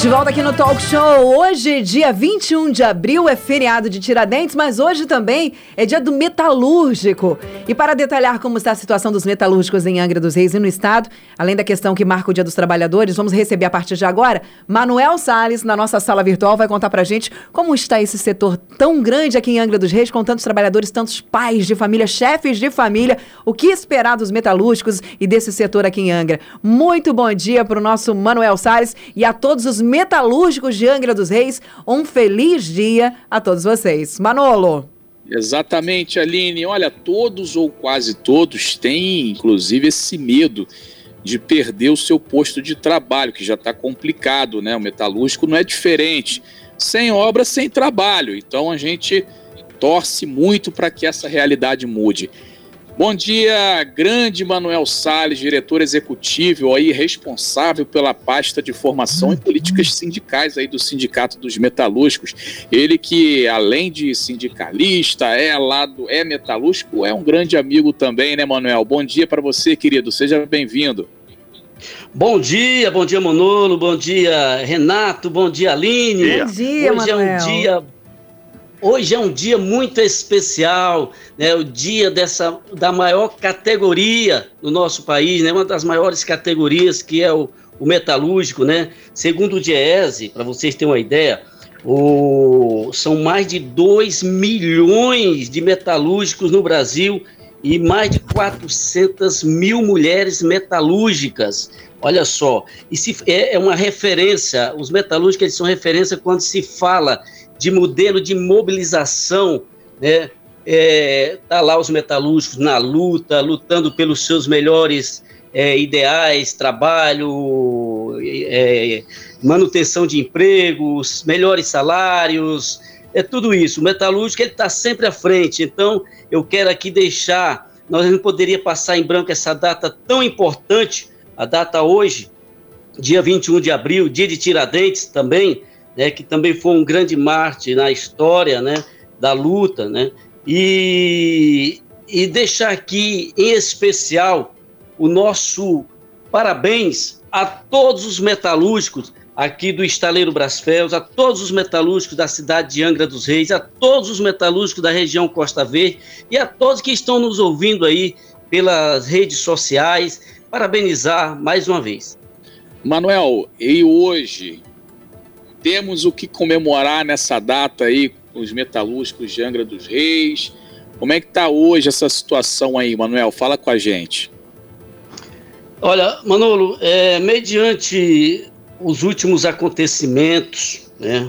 De volta aqui no Talk Show. Hoje, dia 21 de abril, é feriado de Tiradentes, mas hoje também é dia do metalúrgico. E para detalhar como está a situação dos metalúrgicos em Angra dos Reis e no estado, além da questão que marca o Dia dos Trabalhadores, vamos receber a partir de agora Manuel Sales na nossa sala virtual vai contar pra gente como está esse setor tão grande aqui em Angra dos Reis, com tantos trabalhadores, tantos pais de família, chefes de família, o que esperar dos metalúrgicos e desse setor aqui em Angra. Muito bom dia para o nosso Manuel Sales e a todos os metalúrgicos de Angra dos Reis. Um feliz dia a todos vocês. Manolo. Exatamente, Aline. Olha, todos ou quase todos têm, inclusive, esse medo de perder o seu posto de trabalho, que já está complicado, né? O metalúrgico não é diferente. Sem obra, sem trabalho. Então a gente torce muito para que essa realidade mude. Bom dia, grande Manuel Salles, diretor executivo aí responsável pela pasta de formação e políticas sindicais aí do Sindicato dos Metalúrgicos. Ele que além de sindicalista, é lado é metalúrgico, é um grande amigo também, né, Manuel? Bom dia para você, querido. Seja bem-vindo. Bom dia, bom dia Manolo, bom dia Renato, bom dia Aline. Bom dia, Hoje Manuel. é um dia Hoje é um dia muito especial, né? O dia dessa da maior categoria do nosso país, né? Uma das maiores categorias que é o, o metalúrgico, né? Segundo o Diese, para vocês terem uma ideia, o, são mais de 2 milhões de metalúrgicos no Brasil e mais de 400 mil mulheres metalúrgicas. Olha só, e se, é, é uma referência, os metalúrgicos eles são referência quando se fala de modelo de mobilização, né? É, tá lá os metalúrgicos na luta, lutando pelos seus melhores é, ideais, trabalho, é, manutenção de empregos, melhores salários, é tudo isso. O metalúrgico ele está sempre à frente. Então eu quero aqui deixar, nós não poderia passar em branco essa data tão importante, a data hoje, dia 21 de abril, dia de Tiradentes também, né, que também foi um grande mártir na história né, da luta, né, e, e deixar aqui em especial o nosso parabéns a todos os metalúrgicos aqui do Estaleiro Brasfels, a todos os metalúrgicos da cidade de Angra dos Reis, a todos os metalúrgicos da região Costa Verde e a todos que estão nos ouvindo aí pelas redes sociais, parabenizar mais uma vez. Manuel, e hoje temos o que comemorar nessa data aí com os metalúrgicos de Angra dos Reis. Como é que está hoje essa situação aí, Manuel? Fala com a gente. Olha, Manolo, é, mediante os últimos acontecimentos, né,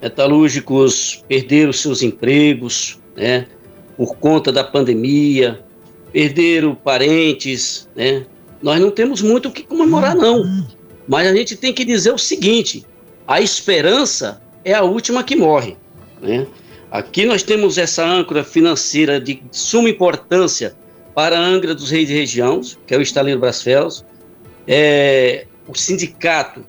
metalúrgicos perderam seus empregos, né, por conta da pandemia, perderam parentes, né, nós não temos muito o que comemorar, não. Mas a gente tem que dizer o seguinte: a esperança é a última que morre. Né? Aqui nós temos essa âncora financeira de suma importância para a Angra dos Reis e Região, que é o Estaleiro Brasfels. É, o sindicato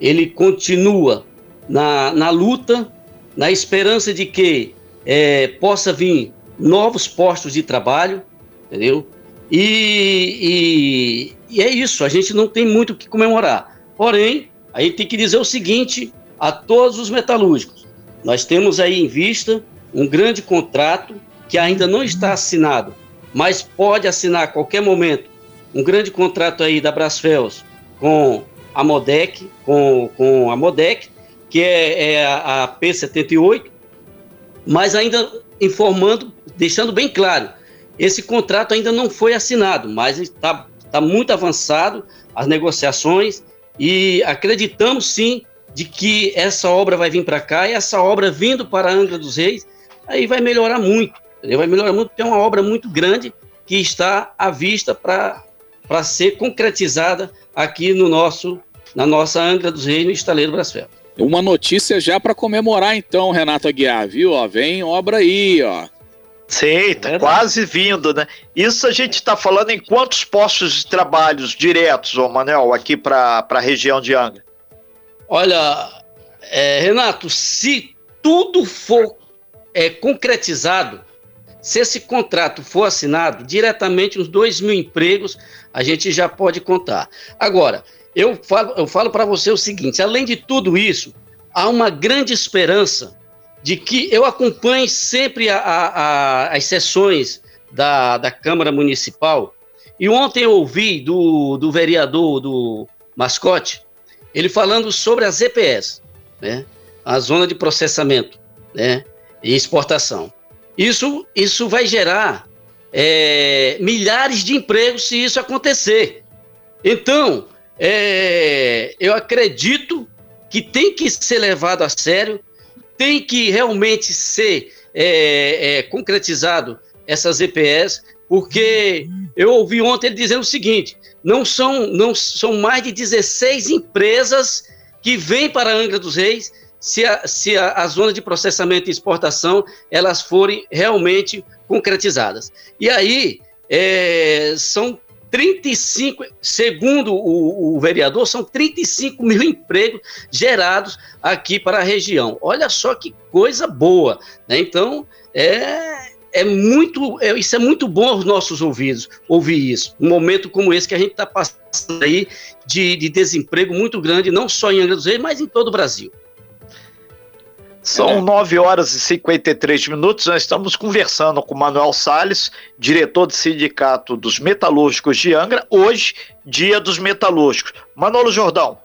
ele continua na, na luta, na esperança de que é, possa vir novos postos de trabalho, entendeu? E, e, e é isso, a gente não tem muito o que comemorar. Porém, a gente tem que dizer o seguinte a todos os metalúrgicos: nós temos aí em vista um grande contrato que ainda não está assinado, mas pode assinar a qualquer momento. Um grande contrato aí da Brasfels com a Modec, com, com a Modec, que é, é a, a P78, mas ainda informando, deixando bem claro, esse contrato ainda não foi assinado, mas está tá muito avançado as negociações e acreditamos sim de que essa obra vai vir para cá e essa obra vindo para a Angra dos Reis, aí vai melhorar muito, entendeu? vai melhorar muito, porque é uma obra muito grande que está à vista para ser concretizada aqui no nosso, na nossa Angra dos Reis, no Estaleiro Brasfel. Uma notícia já para comemorar então, Renato Aguiar, viu? Ó, vem obra aí, ó. Sim, tá quase vindo, né? Isso a gente está falando em quantos postos de trabalhos diretos, ô Manuel, aqui para a região de Angra? Olha, é, Renato, se tudo for é, concretizado, Se esse contrato for assinado, diretamente uns 2 mil empregos a gente já pode contar. Agora, eu falo, eu falo para você o seguinte: além de tudo isso, há uma grande esperança de que eu acompanhe sempre a, a, a, as sessões da, da Câmara Municipal. E ontem eu ouvi do, do vereador do Mascote, ele falando sobre as EPS, né? a zona de processamento né? e exportação. Isso, isso vai gerar é, milhares de empregos se isso acontecer. Então, é, eu acredito que tem que ser levado a sério, tem que realmente ser é, é concretizado essas EPS, porque eu ouvi ontem ele dizendo o seguinte: não são, não são mais de 16 empresas que vêm para a Angra dos Reis se a, se a, a zona de processamento e exportação elas forem realmente concretizadas. E aí é, são 35, segundo o, o, vereador, são 35 mil empregos gerados aqui para a região. Olha só que coisa boa. Né? Então, é, é muito, é, isso é muito bom aos nossos ouvidos, ouvir isso. Um momento como esse que a gente está passando aí de, de desemprego muito grande, não só em Angra dos Reis, mas em todo o Brasil. São é. 9 horas e 53 minutos. Nós estamos conversando com Manuel Sales, diretor do Sindicato dos Metalúrgicos de Angra, hoje, dia dos metalúrgicos. Manolo Jordão.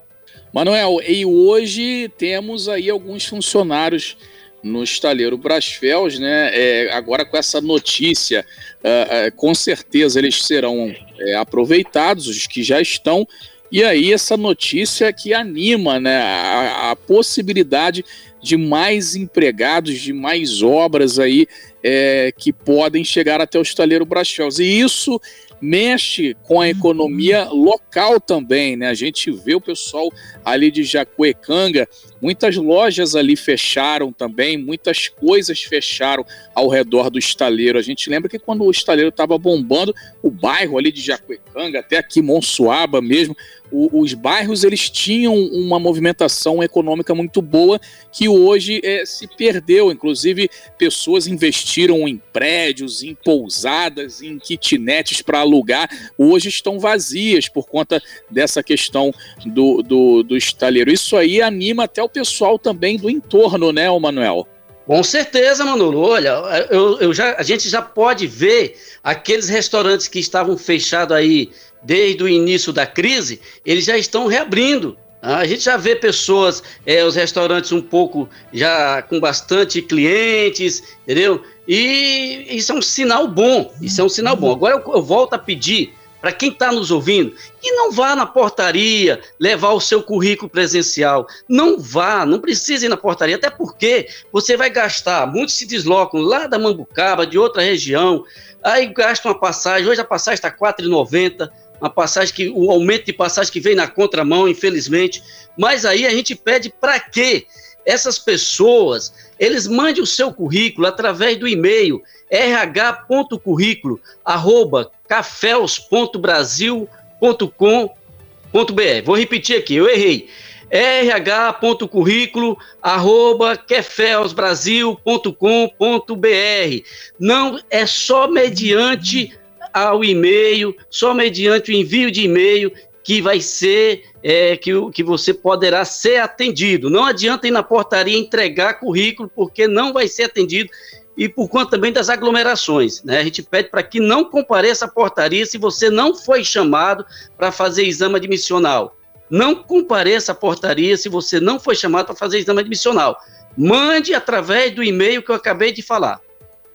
Manuel, e hoje temos aí alguns funcionários no estaleiro Brasfels, né? É, agora com essa notícia, uh, uh, com certeza eles serão é, aproveitados, os que já estão. E aí essa notícia que anima, né? a, a possibilidade de mais empregados, de mais obras aí é, que podem chegar até o estaleiro Brasfels. E isso mexe com a economia local também, né? A gente vê o pessoal ali de Jacuecanga, muitas lojas ali fecharam também, muitas coisas fecharam ao redor do estaleiro. A gente lembra que quando o estaleiro estava bombando, o bairro ali de Jacuecanga, até aqui Monsuaba mesmo, o, os bairros eles tinham uma movimentação econômica muito boa que hoje é, se perdeu. Inclusive, pessoas investiram em prédios, em pousadas, em kitnets para alugar, hoje estão vazias por conta dessa questão do, do, do estaleiro. Isso aí anima até o pessoal também do entorno, né, Manuel? Com certeza, Manolo. Olha, eu, eu já, a gente já pode ver aqueles restaurantes que estavam fechados aí desde o início da crise, eles já estão reabrindo. Tá? A gente já vê pessoas, é, os restaurantes um pouco já com bastante clientes, entendeu? E isso é um sinal bom. Isso é um sinal bom. Agora eu, eu volto a pedir para quem está nos ouvindo que não vá na portaria levar o seu currículo presencial. Não vá, não precisa ir na portaria, até porque você vai gastar. Muitos se deslocam lá da Mambucaba, de outra região, aí gastam uma passagem. Hoje a passagem está R$ 4,90 uma passagem que o aumento de passagem que vem na contramão, infelizmente. Mas aí a gente pede para que essas pessoas eles mandem o seu currículo através do e-mail rh.currículo@cafels.brasil.com.br. Vou repetir aqui, eu errei rh.currículo@kefelsbrasil.com.br. Não é só mediante ao e-mail, só mediante o envio de e-mail que vai ser é, que, que você poderá ser atendido. Não adianta ir na portaria entregar currículo, porque não vai ser atendido. E por conta também das aglomerações, né? A gente pede para que não compareça à portaria se você não foi chamado para fazer exame admissional. Não compareça à portaria se você não foi chamado para fazer exame admissional. Mande através do e-mail que eu acabei de falar.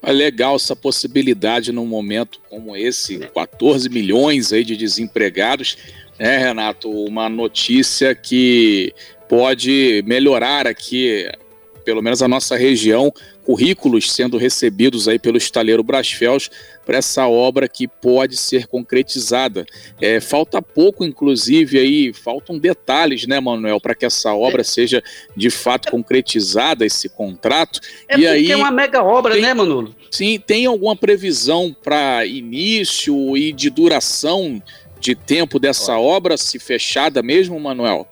É legal essa possibilidade num momento como esse, 14 milhões aí de desempregados, né, Renato? Uma notícia que pode melhorar aqui, pelo menos a nossa região, currículos sendo recebidos aí pelo estaleiro Brasfels para essa obra que pode ser concretizada. É, falta pouco, inclusive, aí, faltam detalhes, né, Manuel, para que essa obra é. seja de fato concretizada, esse contrato. É e aí, é uma mega obra, tem, né, Manolo? Sim, tem alguma previsão para início e de duração de tempo dessa obra, se fechada mesmo, Manuel?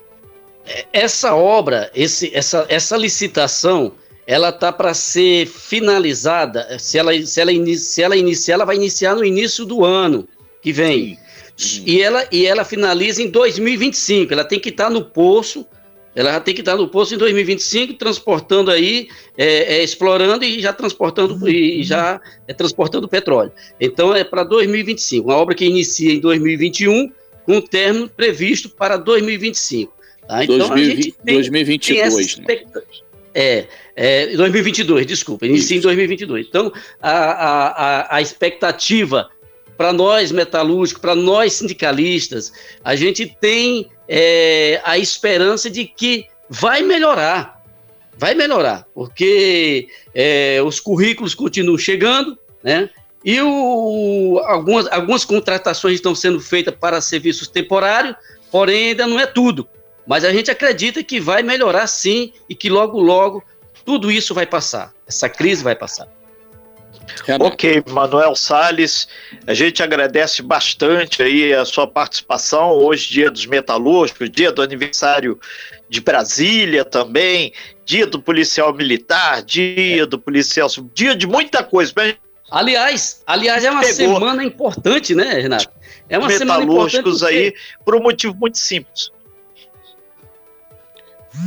É, essa obra, esse, essa, essa licitação, ela tá para ser finalizada. Se ela, se, ela se ela iniciar, ela vai iniciar no início do ano que vem. Sim. E ela, e ela finaliza em 2025. Ela tem que estar tá no poço. Ela já tem que estar no poço em 2025, transportando aí, é, é, explorando e já transportando uhum. e já é, transportando petróleo. Então é para 2025, uma obra que inicia em 2021, com um término previsto para 2025. Tá? Então 2020, tem, 2022. Tem né? É, é, 2022, desculpa, inicia em 2022. Então, a, a, a expectativa para nós metalúrgicos, para nós sindicalistas, a gente tem é, a esperança de que vai melhorar. Vai melhorar, porque é, os currículos continuam chegando, né? E o, algumas, algumas contratações estão sendo feitas para serviços temporários, porém ainda não é tudo. Mas a gente acredita que vai melhorar sim e que logo, logo tudo isso vai passar. Essa crise vai passar. Ok, Manuel Sales, a gente agradece bastante aí a sua participação. Hoje, dia dos metalúrgicos, dia do aniversário de Brasília também, dia do policial militar, dia do policial, dia de muita coisa. Aliás, aliás é uma Pegou. semana importante, né, Renato? É uma semana importante porque... aí por um motivo muito simples.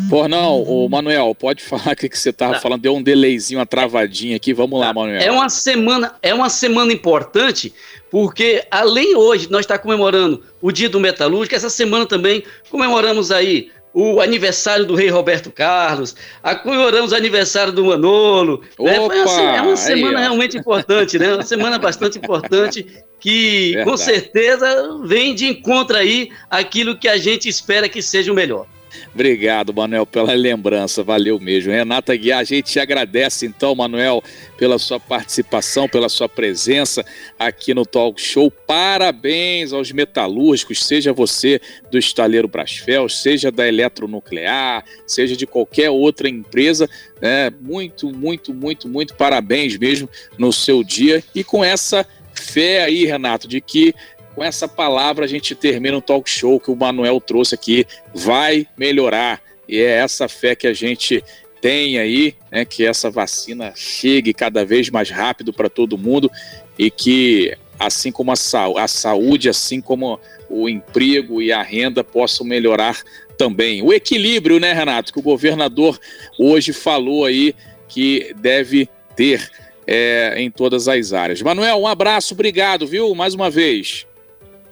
Por não, o Manuel, pode falar o que, que você estava tá. falando. Deu um delayzinho, uma travadinha aqui. Vamos lá, tá. Manuel. É uma semana, é uma semana importante, porque além hoje nós estar tá comemorando o Dia do Metalúrgico, essa semana também comemoramos aí o aniversário do rei Roberto Carlos, a comemoramos o aniversário do Manolo. Né? Opa, né? É uma semana aí, realmente importante, né? Uma semana bastante importante que Verdade. com certeza vem de encontro aí aquilo que a gente espera que seja o melhor. Obrigado, Manuel, pela lembrança, valeu mesmo. Renata Guiar, a gente te agradece então, Manuel, pela sua participação, pela sua presença aqui no Talk Show. Parabéns aos metalúrgicos, seja você do estaleiro Brasfel, seja da Eletronuclear, seja de qualquer outra empresa. Né? Muito, muito, muito, muito parabéns mesmo no seu dia e com essa fé aí, Renato, de que com essa palavra a gente termina o talk show que o Manuel trouxe aqui. Vai melhorar. E é essa fé que a gente tem aí, né, que essa vacina chegue cada vez mais rápido para todo mundo e que, assim como a, sa a saúde, assim como o emprego e a renda possam melhorar também. O equilíbrio, né, Renato, que o governador hoje falou aí que deve ter é, em todas as áreas. Manuel, um abraço, obrigado, viu, mais uma vez.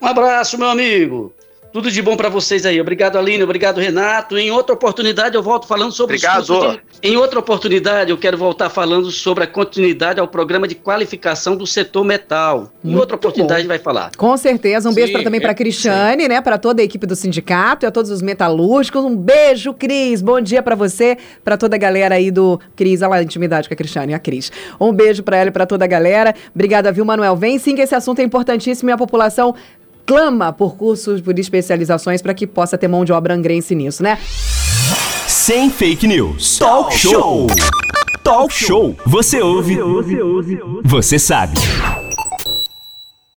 Um abraço, meu amigo. Tudo de bom para vocês aí. Obrigado, Aline. Obrigado, Renato. Em outra oportunidade, eu volto falando sobre Obrigado. De... Em outra oportunidade, eu quero voltar falando sobre a continuidade ao programa de qualificação do setor metal. Em Muito outra oportunidade, bom. vai falar. Com certeza. Um beijo pra, também é, para a Cristiane, sim. né? Para toda a equipe do sindicato e a todos os metalúrgicos. Um beijo, Cris. Bom dia para você, para toda a galera aí do Cris. Olha lá a intimidade com a Cristiane, a Cris. Um beijo para ela e para toda a galera. Obrigada, viu, Manuel? Vem sim que esse assunto é importantíssimo e a população clama por cursos, por especializações para que possa ter mão de obra angrense nisso, né? Sem fake news. Talk show. Talk show. Você ouve. Você sabe.